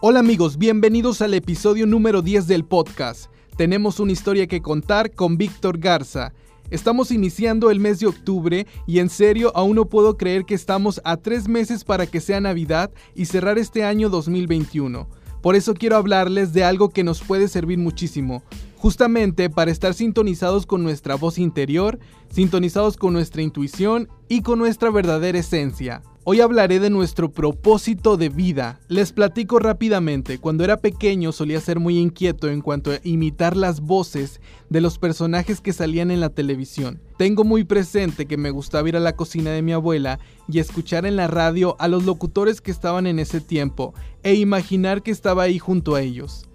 Hola amigos, bienvenidos al episodio número 10 del podcast. Tenemos una historia que contar con Víctor Garza. Estamos iniciando el mes de octubre y en serio aún no puedo creer que estamos a tres meses para que sea Navidad y cerrar este año 2021. Por eso quiero hablarles de algo que nos puede servir muchísimo, justamente para estar sintonizados con nuestra voz interior, sintonizados con nuestra intuición y con nuestra verdadera esencia. Hoy hablaré de nuestro propósito de vida. Les platico rápidamente, cuando era pequeño solía ser muy inquieto en cuanto a imitar las voces de los personajes que salían en la televisión. Tengo muy presente que me gustaba ir a la cocina de mi abuela y escuchar en la radio a los locutores que estaban en ese tiempo e imaginar que estaba ahí junto a ellos.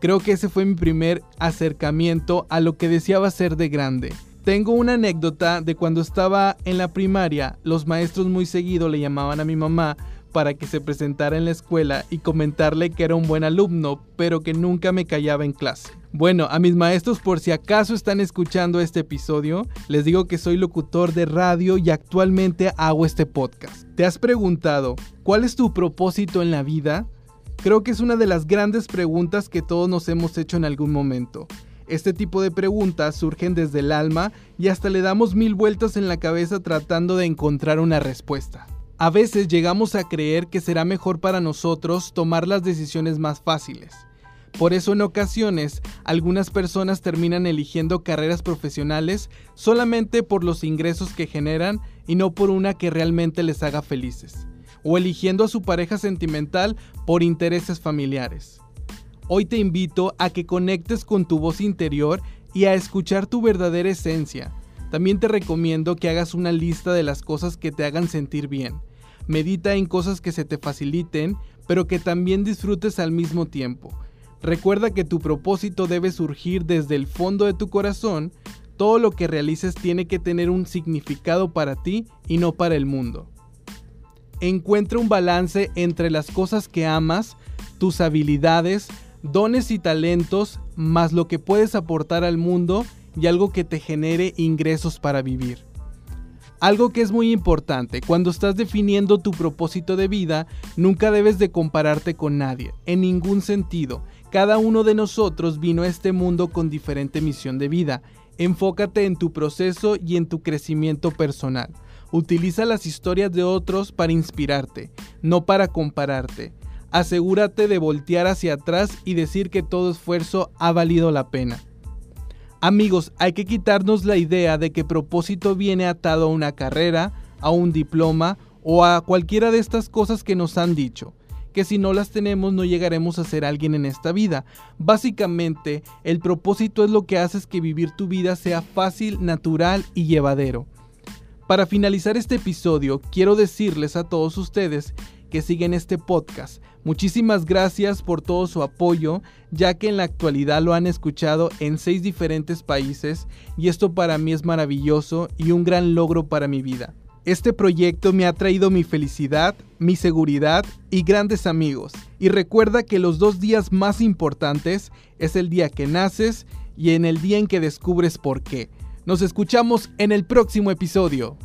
Creo que ese fue mi primer acercamiento a lo que deseaba ser de grande. Tengo una anécdota de cuando estaba en la primaria, los maestros muy seguido le llamaban a mi mamá para que se presentara en la escuela y comentarle que era un buen alumno, pero que nunca me callaba en clase. Bueno, a mis maestros por si acaso están escuchando este episodio, les digo que soy locutor de radio y actualmente hago este podcast. ¿Te has preguntado cuál es tu propósito en la vida? Creo que es una de las grandes preguntas que todos nos hemos hecho en algún momento. Este tipo de preguntas surgen desde el alma y hasta le damos mil vueltas en la cabeza tratando de encontrar una respuesta. A veces llegamos a creer que será mejor para nosotros tomar las decisiones más fáciles. Por eso en ocasiones algunas personas terminan eligiendo carreras profesionales solamente por los ingresos que generan y no por una que realmente les haga felices. O eligiendo a su pareja sentimental por intereses familiares. Hoy te invito a que conectes con tu voz interior y a escuchar tu verdadera esencia. También te recomiendo que hagas una lista de las cosas que te hagan sentir bien. Medita en cosas que se te faciliten, pero que también disfrutes al mismo tiempo. Recuerda que tu propósito debe surgir desde el fondo de tu corazón. Todo lo que realices tiene que tener un significado para ti y no para el mundo. Encuentra un balance entre las cosas que amas, tus habilidades, dones y talentos, más lo que puedes aportar al mundo y algo que te genere ingresos para vivir. Algo que es muy importante, cuando estás definiendo tu propósito de vida, nunca debes de compararte con nadie, en ningún sentido. Cada uno de nosotros vino a este mundo con diferente misión de vida. Enfócate en tu proceso y en tu crecimiento personal. Utiliza las historias de otros para inspirarte, no para compararte asegúrate de voltear hacia atrás y decir que todo esfuerzo ha valido la pena. Amigos, hay que quitarnos la idea de que propósito viene atado a una carrera, a un diploma o a cualquiera de estas cosas que nos han dicho, que si no las tenemos no llegaremos a ser alguien en esta vida. Básicamente, el propósito es lo que hace que vivir tu vida sea fácil, natural y llevadero. Para finalizar este episodio, quiero decirles a todos ustedes que siguen este podcast. Muchísimas gracias por todo su apoyo, ya que en la actualidad lo han escuchado en seis diferentes países y esto para mí es maravilloso y un gran logro para mi vida. Este proyecto me ha traído mi felicidad, mi seguridad y grandes amigos. Y recuerda que los dos días más importantes es el día que naces y en el día en que descubres por qué. Nos escuchamos en el próximo episodio.